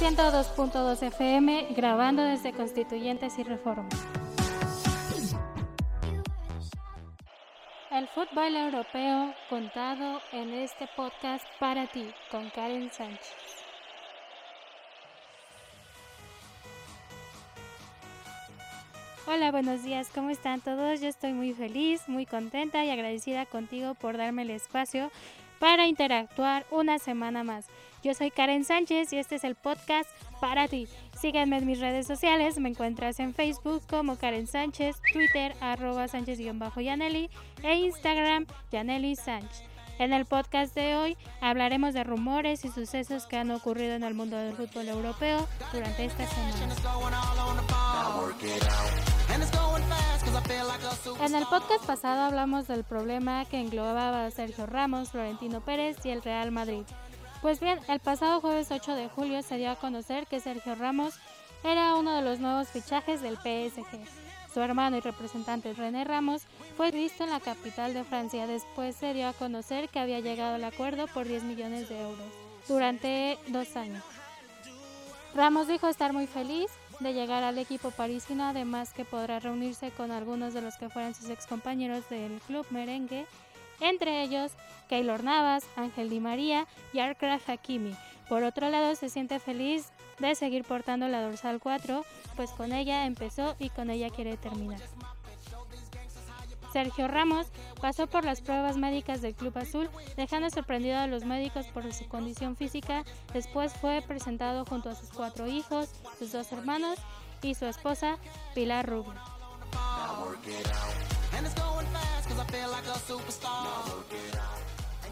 102.2 FM, grabando desde Constituyentes y Reforma. El fútbol europeo contado en este podcast para ti, con Karen Sánchez. Hola, buenos días, ¿cómo están todos? Yo estoy muy feliz, muy contenta y agradecida contigo por darme el espacio para interactuar una semana más. Yo soy Karen Sánchez y este es el podcast para ti. Sígueme en mis redes sociales, me encuentras en Facebook como Karen Sánchez, Twitter arroba Sánchez-Yaneli e Instagram Yaneli Sánchez. En el podcast de hoy hablaremos de rumores y sucesos que han ocurrido en el mundo del fútbol europeo durante esta semana. En el podcast pasado hablamos del problema que englobaba a Sergio Ramos, Florentino Pérez y el Real Madrid. Pues bien, el pasado jueves 8 de julio se dio a conocer que Sergio Ramos era uno de los nuevos fichajes del PSG. Su hermano y representante René Ramos fue visto en la capital de Francia. Después se dio a conocer que había llegado al acuerdo por 10 millones de euros durante dos años. Ramos dijo estar muy feliz de llegar al equipo parisino, además que podrá reunirse con algunos de los que fueran sus excompañeros del club merengue entre ellos Keylor Navas, Ángel Di María y Arkraf Hakimi. Por otro lado, se siente feliz de seguir portando la dorsal 4, pues con ella empezó y con ella quiere terminar. Sergio Ramos pasó por las pruebas médicas del Club Azul, dejando sorprendido a los médicos por su condición física. Después fue presentado junto a sus cuatro hijos, sus dos hermanos y su esposa Pilar Rubio.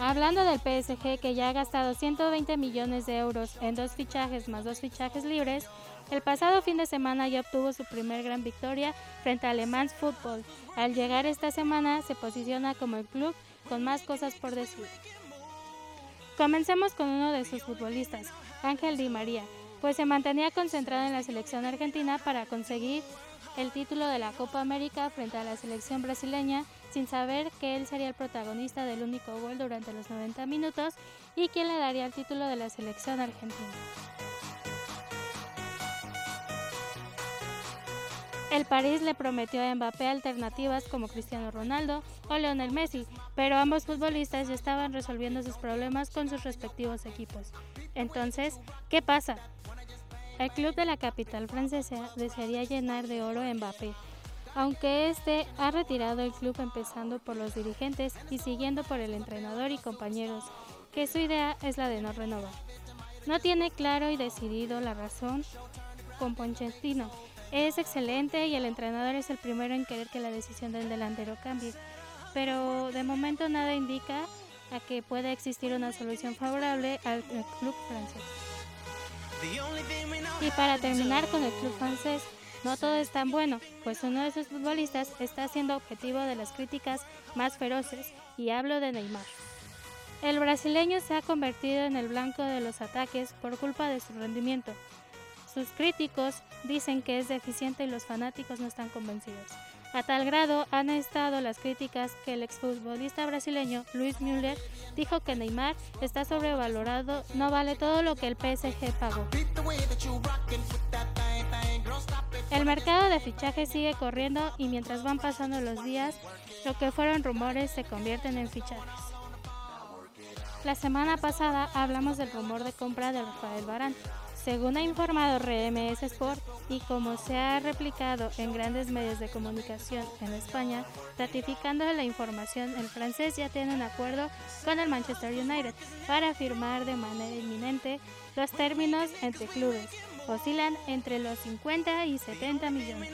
Hablando del PSG que ya ha gastado 120 millones de euros en dos fichajes más dos fichajes libres, el pasado fin de semana ya obtuvo su primer gran victoria frente a Le Mans Football. Al llegar esta semana se posiciona como el club con más cosas por decir. Comencemos con uno de sus futbolistas, Ángel Di María, pues se mantenía concentrado en la selección argentina para conseguir el título de la Copa América frente a la selección brasileña sin saber que él sería el protagonista del único gol durante los 90 minutos y quien le daría el título de la selección argentina. El París le prometió a Mbappé alternativas como Cristiano Ronaldo o Lionel Messi, pero ambos futbolistas ya estaban resolviendo sus problemas con sus respectivos equipos. Entonces, ¿qué pasa? El club de la capital francesa desearía llenar de oro a Mbappé, aunque este ha retirado el club empezando por los dirigentes y siguiendo por el entrenador y compañeros, que su idea es la de no renovar. No tiene claro y decidido la razón con Pochettino. Es excelente y el entrenador es el primero en querer que la decisión del delantero cambie, pero de momento nada indica a que pueda existir una solución favorable al club francés. Y para terminar con el club francés, no todo es tan bueno, pues uno de sus futbolistas está siendo objetivo de las críticas más feroces, y hablo de Neymar. El brasileño se ha convertido en el blanco de los ataques por culpa de su rendimiento. Sus críticos dicen que es deficiente y los fanáticos no están convencidos. A tal grado han estado las críticas que el exfutbolista brasileño Luis Müller dijo que Neymar está sobrevalorado, no vale todo lo que el PSG pagó. El mercado de fichajes sigue corriendo y mientras van pasando los días, lo que fueron rumores se convierten en fichajes. La semana pasada hablamos del rumor de compra de Rafael Barán. Según ha informado RMS Sport y como se ha replicado en grandes medios de comunicación en España, ratificando la información, el francés ya tiene un acuerdo con el Manchester United para firmar de manera inminente los términos entre clubes. Oscilan entre los 50 y 70 millones.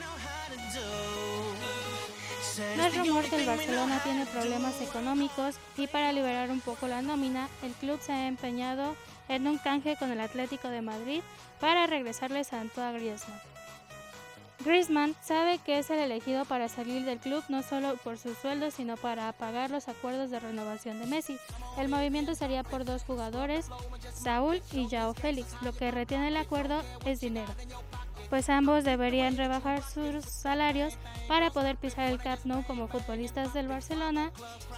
No es rumor que el Barcelona tiene problemas económicos y para liberar un poco la nómina, el club se ha empeñado en un canje con el Atlético de Madrid para regresarles a Antoine Griezmann. Griezmann sabe que es el elegido para salir del club no solo por su sueldo, sino para pagar los acuerdos de renovación de Messi. El movimiento sería por dos jugadores, Saúl y Jao Félix. Lo que retiene el acuerdo es dinero pues ambos deberían rebajar sus salarios para poder pisar el Camp Nou como futbolistas del Barcelona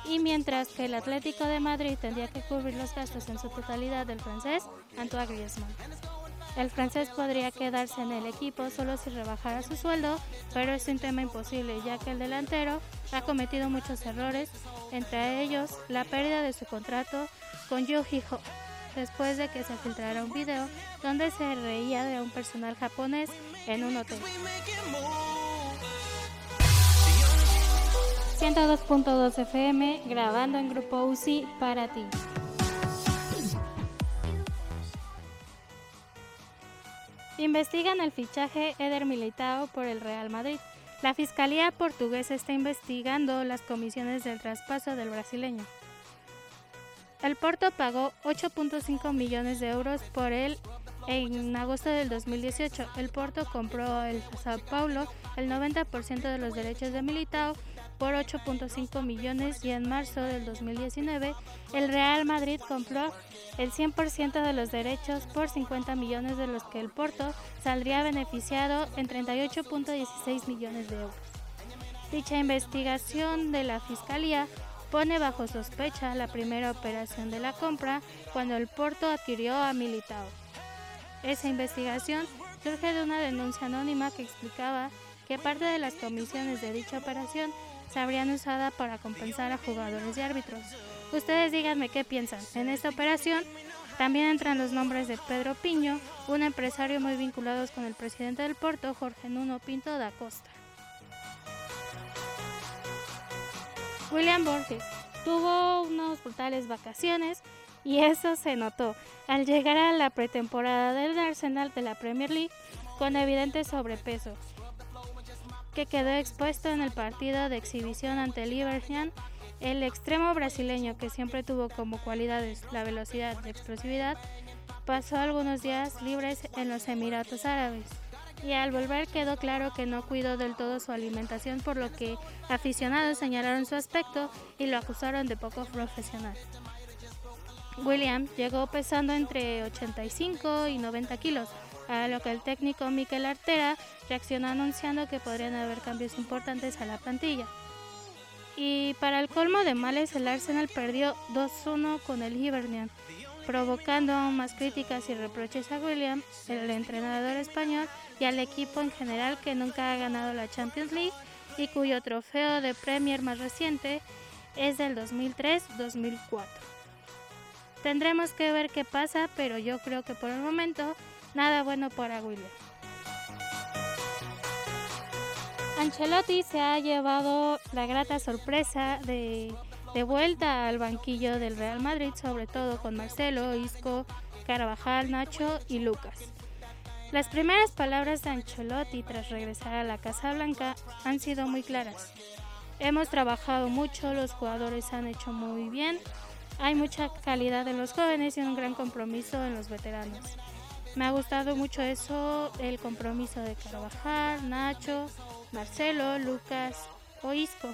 y mientras que el Atlético de Madrid tendría que cubrir los gastos en su totalidad del francés Antoine Griezmann. El francés podría quedarse en el equipo solo si rebajara su sueldo, pero es un tema imposible ya que el delantero ha cometido muchos errores, entre ellos la pérdida de su contrato con Yuji Ho, después de que se filtrara un video donde se reía de un personal japonés en un hotel. 102.2 FM grabando en Grupo UCI para ti. Investigan el fichaje Eder Militao por el Real Madrid. La Fiscalía portuguesa está investigando las comisiones del traspaso del brasileño. El Porto pagó 8.5 millones de euros por él en agosto del 2018. El Porto compró el Sao Paulo el 90% de los derechos de Militao por 8.5 millones y en marzo del 2019 el Real Madrid compró el 100% de los derechos por 50 millones de los que el Porto saldría beneficiado en 38.16 millones de euros. Dicha investigación de la Fiscalía pone bajo sospecha la primera operación de la compra cuando el Porto adquirió a Militao. Esa investigación surge de una denuncia anónima que explicaba que parte de las comisiones de dicha operación se habrían usado para compensar a jugadores y árbitros. Ustedes díganme qué piensan. En esta operación también entran los nombres de Pedro Piño, un empresario muy vinculado con el presidente del Porto, Jorge Nuno Pinto da Costa. William Borges tuvo unas brutales vacaciones y eso se notó al llegar a la pretemporada del Arsenal de la Premier League con evidente sobrepeso que quedó expuesto en el partido de exhibición ante Liverpool. El extremo brasileño, que siempre tuvo como cualidades la velocidad y explosividad, pasó algunos días libres en los Emiratos Árabes. Y al volver quedó claro que no cuidó del todo su alimentación, por lo que aficionados señalaron su aspecto y lo acusaron de poco profesional. William llegó pesando entre 85 y 90 kilos, a lo que el técnico Mikel Artera reaccionó anunciando que podrían haber cambios importantes a la plantilla. Y para el colmo de males, el Arsenal perdió 2-1 con el Hibernian, provocando aún más críticas y reproches a William, el entrenador español, y al equipo en general que nunca ha ganado la Champions League y cuyo trofeo de Premier más reciente es del 2003-2004. Tendremos que ver qué pasa, pero yo creo que por el momento nada bueno para William. Ancelotti se ha llevado la grata sorpresa de, de, vuelta al banquillo del Real Madrid, sobre todo con Marcelo, Isco, Carvajal, Nacho y Lucas. Las primeras palabras de Ancelotti tras regresar a la Casa Blanca han sido muy claras. Hemos trabajado mucho, los jugadores han hecho muy bien, hay mucha calidad en los jóvenes y un gran compromiso en los veteranos. Me ha gustado mucho eso, el compromiso de Carvajal, Nacho, Marcelo, Lucas o Isco,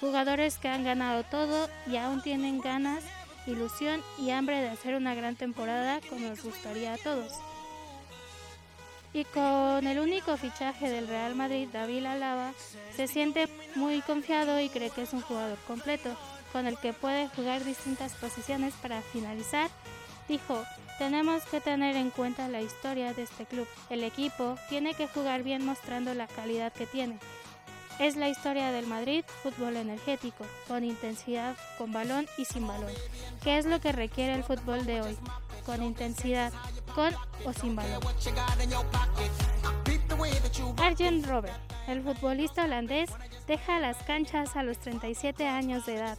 jugadores que han ganado todo y aún tienen ganas, ilusión y hambre de hacer una gran temporada como nos gustaría a todos. Y con el único fichaje del Real Madrid, David Alaba, se siente muy confiado y cree que es un jugador completo, con el que puede jugar distintas posiciones para finalizar. Dijo, tenemos que tener en cuenta la historia de este club. El equipo tiene que jugar bien mostrando la calidad que tiene. Es la historia del Madrid, fútbol energético, con intensidad, con balón y sin balón. ¿Qué es lo que requiere el fútbol de hoy? Con intensidad, con o sin balón. Arjen Robert, el futbolista holandés, deja las canchas a los 37 años de edad.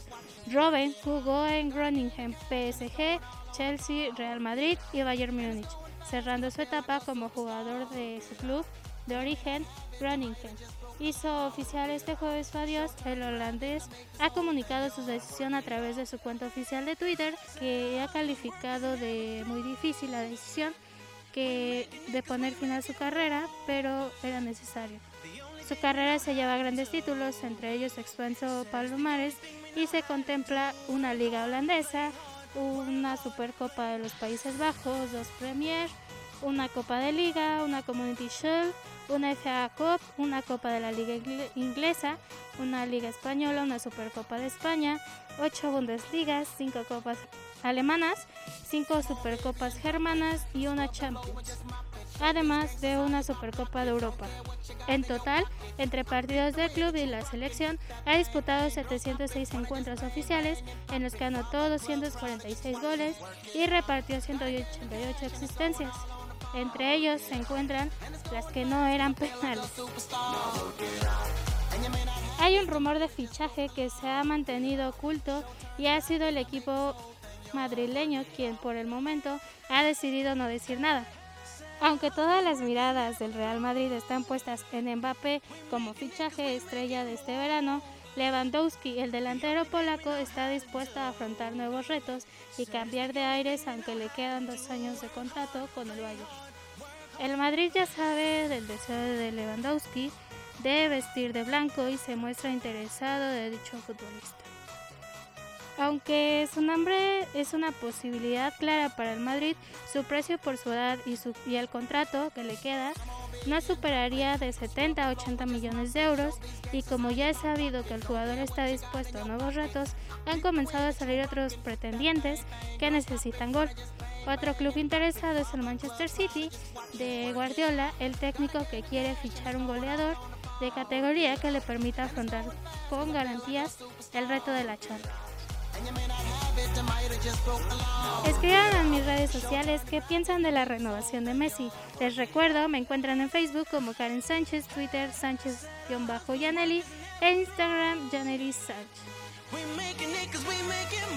Robben jugó en Groningen, PSG, Chelsea, Real Madrid y Bayern Múnich, cerrando su etapa como jugador de su club de origen, Groningen. Hizo oficial este jueves adiós. El holandés ha comunicado su decisión a través de su cuenta oficial de Twitter, que ha calificado de muy difícil la decisión que de poner fin a su carrera, pero era necesario. Su carrera se lleva grandes títulos, entre ellos Expanso Palomares, y se contempla una liga holandesa, una Supercopa de los Países Bajos, dos Premier, una Copa de Liga, una Community Shield, una FA Cup, una Copa de la Liga Inglesa, una Liga Española, una Supercopa de España, ocho Bundesligas, cinco Copas alemanas, cinco Supercopas germanas y una Champions. además de una Supercopa de Europa. En total, entre partidos del club y la selección, ha disputado 706 encuentros oficiales en los que anotó 246 goles y repartió 188 existencias. Entre ellos se encuentran las que no eran penales. Hay un rumor de fichaje que se ha mantenido oculto y ha sido el equipo madrileño quien por el momento ha decidido no decir nada. Aunque todas las miradas del Real Madrid están puestas en Mbappé como fichaje estrella de este verano, Lewandowski, el delantero polaco, está dispuesto a afrontar nuevos retos y cambiar de aires aunque le quedan dos años de contrato con el Bayern. El Madrid ya sabe del deseo de Lewandowski de vestir de blanco y se muestra interesado de dicho futbolista. Aunque su nombre es una posibilidad clara para el Madrid, su precio por su edad y, su, y el contrato que le queda no superaría de 70 a 80 millones de euros y como ya he sabido que el jugador está dispuesto a nuevos retos, han comenzado a salir otros pretendientes que necesitan gol. Otro club interesado es el Manchester City de Guardiola, el técnico que quiere fichar un goleador de categoría que le permita afrontar con garantías el reto de la charla. Escriban en mis redes sociales qué piensan de la renovación de Messi. Les recuerdo, me encuentran en Facebook como Karen Sánchez, Twitter Sánchez-Yaneli e Instagram Yaneli Sánchez.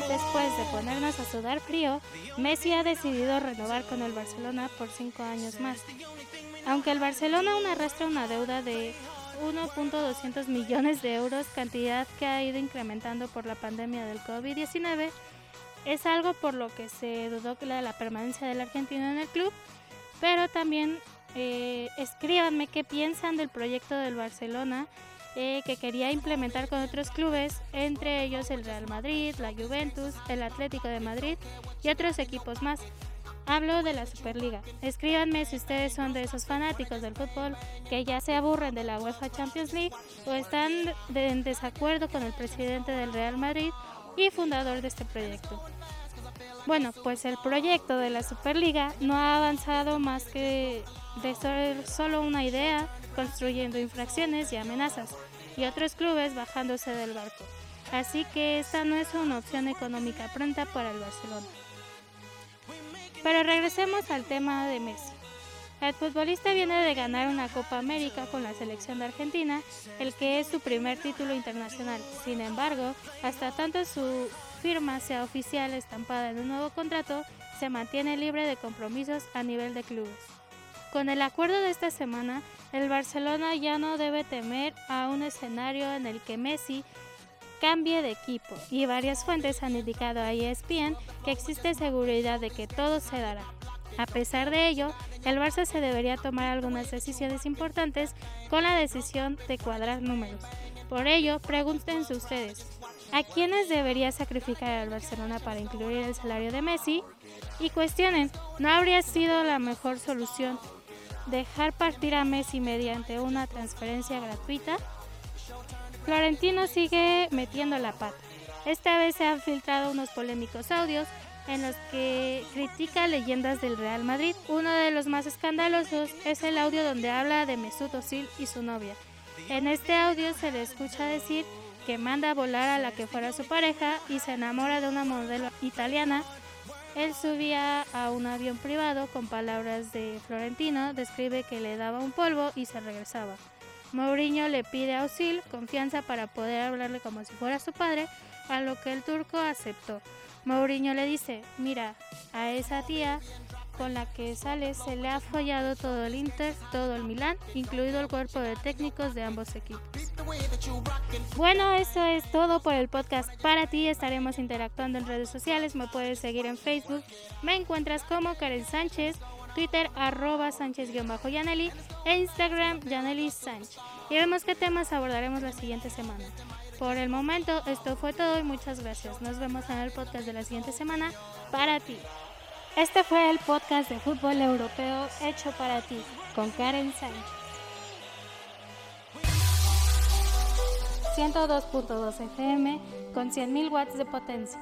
Después de ponernos a sudar frío, Messi ha decidido renovar con el Barcelona por cinco años más. Aunque el Barcelona aún arrastra una deuda de 1.200 millones de euros, cantidad que ha ido incrementando por la pandemia del COVID-19. Es algo por lo que se dudó de la permanencia del argentino en el club, pero también eh, escríbanme qué piensan del proyecto del Barcelona eh, que quería implementar con otros clubes, entre ellos el Real Madrid, la Juventus, el Atlético de Madrid y otros equipos más. Hablo de la Superliga. Escríbanme si ustedes son de esos fanáticos del fútbol que ya se aburren de la UEFA Champions League o están en desacuerdo con el presidente del Real Madrid y fundador de este proyecto. Bueno, pues el proyecto de la Superliga no ha avanzado más que de ser solo una idea, construyendo infracciones y amenazas, y otros clubes bajándose del barco. Así que esta no es una opción económica pronta para el Barcelona. Pero regresemos al tema de Messi. El futbolista viene de ganar una Copa América con la selección de Argentina, el que es su primer título internacional. Sin embargo, hasta tanto su firma sea oficial estampada en un nuevo contrato, se mantiene libre de compromisos a nivel de clubes. Con el acuerdo de esta semana, el Barcelona ya no debe temer a un escenario en el que Messi cambie de equipo y varias fuentes han indicado a ESPN que existe seguridad de que todo se dará. A pesar de ello, el Barça se debería tomar algunas decisiones importantes con la decisión de cuadrar números. Por ello, pregúntense ustedes, ¿a quiénes debería sacrificar el Barcelona para incluir el salario de Messi? Y cuestionen, ¿no habría sido la mejor solución dejar partir a Messi mediante una transferencia gratuita? Florentino sigue metiendo la pata. Esta vez se han filtrado unos polémicos audios en los que critica leyendas del Real Madrid. Uno de los más escandalosos es el audio donde habla de Mesut Özil y su novia. En este audio se le escucha decir que manda volar a la que fuera su pareja y se enamora de una modelo italiana. Él subía a un avión privado con palabras de Florentino, describe que le daba un polvo y se regresaba. Mourinho le pide a Osil confianza para poder hablarle como si fuera su padre, a lo que el turco aceptó. Mourinho le dice, mira, a esa tía con la que sale se le ha follado todo el Inter, todo el Milán, incluido el cuerpo de técnicos de ambos equipos. Bueno, eso es todo por el podcast para ti. Estaremos interactuando en redes sociales. Me puedes seguir en Facebook. Me encuentras como Karen Sánchez. Twitter arroba Sánchez-Yaneli e Instagram Yaneli Sánchez. Y vemos qué temas abordaremos la siguiente semana. Por el momento, esto fue todo y muchas gracias. Nos vemos en el podcast de la siguiente semana para ti. Este fue el podcast de fútbol europeo hecho para ti con Karen Sánchez. 102.2 FM con 100.000 watts de potencia.